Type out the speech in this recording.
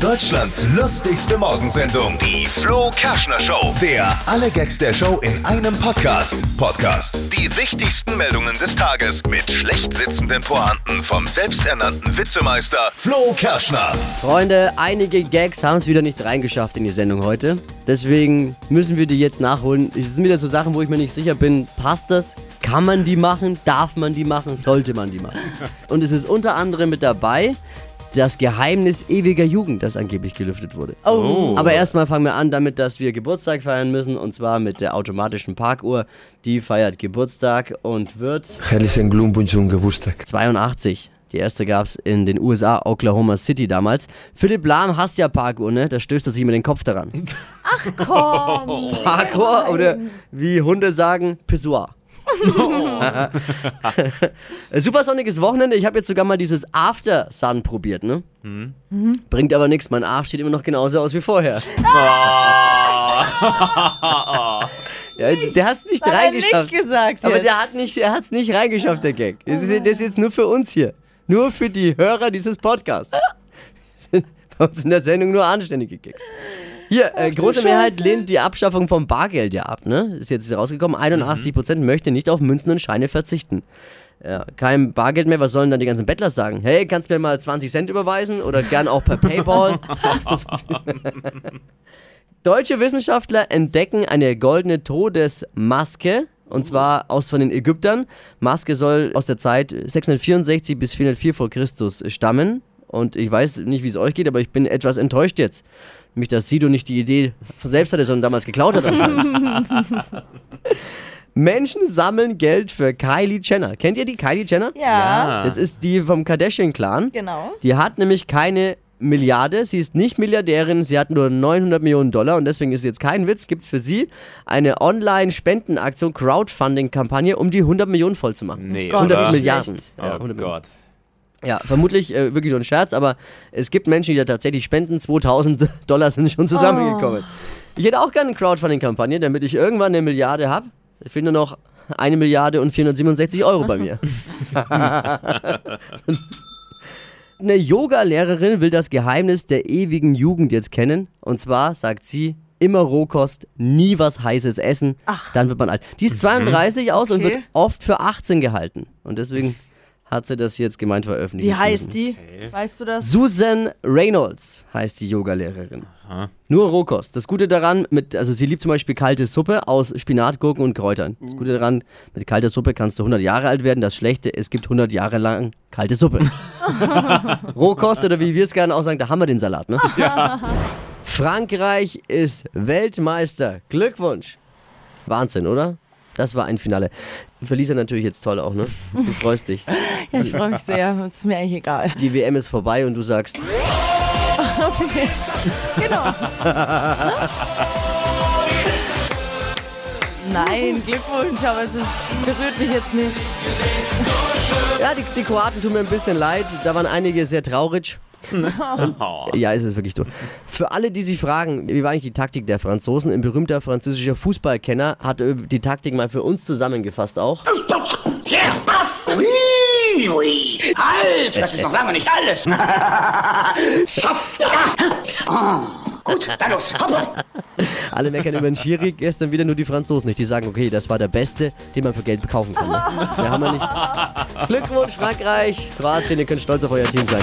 Deutschlands lustigste Morgensendung, die Flo Kerschner Show. Der alle Gags der Show in einem Podcast. Podcast. Die wichtigsten Meldungen des Tages mit schlecht sitzenden Pointen vom selbsternannten Witzemeister Flo Kerschner. Freunde, einige Gags haben es wieder nicht reingeschafft in die Sendung heute. Deswegen müssen wir die jetzt nachholen. Es sind wieder so Sachen, wo ich mir nicht sicher bin, passt das? Kann man die machen? Darf man die machen? Sollte man die machen? Und es ist unter anderem mit dabei das Geheimnis ewiger Jugend, das angeblich gelüftet wurde. Oh. Aber erstmal fangen wir an damit, dass wir Geburtstag feiern müssen und zwar mit der automatischen Parkuhr. Die feiert Geburtstag und wird Herzlichen Glückwunsch zum Geburtstag. 82. Die erste gab es in den USA, Oklahoma City damals. Philipp Lahm hasst ja Parkuhr, ne? Da stößt er sich immer den Kopf daran. Komm. Parkour oder wie Hunde sagen, Pissoir. Super sonniges Wochenende. Ich habe jetzt sogar mal dieses After Sun probiert, ne? Bringt aber nichts. Mein Arsch sieht immer noch genauso aus wie vorher. ja, der hat's nicht Hat er reingeschafft. nicht gesagt aber jetzt. der hat nicht, er hat's nicht reingeschafft, der Gag. Das ist, das ist jetzt nur für uns hier. Nur für die Hörer dieses Podcasts. Bei uns in der Sendung nur anständige Gags. Hier, äh, große Mehrheit lehnt die Abschaffung vom Bargeld ja ab, ne? Ist jetzt rausgekommen. 81% möchte nicht auf Münzen und Scheine verzichten. Ja, kein Bargeld mehr, was sollen dann die ganzen Bettler sagen? Hey, kannst du mir mal 20 Cent überweisen oder gern auch per Paypal? Deutsche Wissenschaftler entdecken eine goldene Todesmaske. Und zwar aus von den Ägyptern. Maske soll aus der Zeit 664 bis 404 vor Christus stammen. Und ich weiß nicht, wie es euch geht, aber ich bin etwas enttäuscht jetzt. Nämlich, dass Sido nicht die Idee von selbst hatte, sondern damals geklaut hat anscheinend. Menschen sammeln Geld für Kylie Jenner. Kennt ihr die Kylie Jenner? Ja, Das ist die vom Kardashian-Clan. genau. Die hat nämlich keine Milliarde, sie ist nicht Milliardärin, sie hat nur 900 Millionen Dollar und deswegen ist jetzt kein Witz, gibt es für sie eine Online-Spendenaktion, Crowdfunding-Kampagne, um die 100 Millionen voll zu machen. Nee, 100 oder? Milliarden. Oh Ja, 100 Millionen. Gott. Ja, vermutlich äh, wirklich nur ein Scherz, aber es gibt Menschen, die da tatsächlich spenden. 2000 Dollar sind schon zusammengekommen. Ich hätte auch gerne eine Crowdfunding-Kampagne, damit ich irgendwann eine Milliarde habe. Ich finde noch eine Milliarde und 467 Euro bei mir. Eine Yoga-Lehrerin will das Geheimnis der ewigen Jugend jetzt kennen. Und zwar sagt sie, immer Rohkost, nie was Heißes essen, dann wird man alt. Die ist 32 aus und Okay. wird oft für 18 gehalten. Und deswegen hat sie das jetzt gemeint veröffentlicht. Wie heißt die? Weißt du das? Susan Reynolds heißt die Yogalehrerin. Nur Rohkost. Das Gute daran, mit, also sie liebt zum Beispiel kalte Suppe aus Spinat, Gurken und Kräutern. Das Gute daran, mit kalter Suppe kannst du 100 Jahre alt werden. Das Schlechte, es gibt 100 Jahre lang kalte Suppe. Rohkost oder wie wir es gerne auch sagen, da haben wir den Salat, ne? Frankreich ist Weltmeister. Glückwunsch. Wahnsinn, oder? Das war ein Finale. Für Lisa natürlich jetzt toll auch, ne? Du freust dich. Ja, ich freue mich sehr. Ist mir eigentlich egal. Die WM ist vorbei und du sagst, Genau. Nein, Glückwunsch, aber es ist, berührt mich jetzt nicht. Ja, die, die Kroaten tun mir ein bisschen leid. Da waren einige sehr traurig. ja, ist es wirklich so. Für alle, die sich fragen, wie war eigentlich die Taktik der Franzosen? Ein berühmter französischer Fußballkenner hat äh, die Taktik mal für uns zusammengefasst auch. Ja? Ui. Halt, das ist noch lange nicht alles. Schaff, ja. Oh, gut, dann los, hopp. Alle meckern über den Schiri, gestern wieder nur die Franzosen nicht. Die sagen, okay, das war der Beste, den man für Geld kaufen kann. Wir haben wir nicht. Glückwunsch, Frankreich, Kroatien, ihr könnt stolz auf euer Team sein.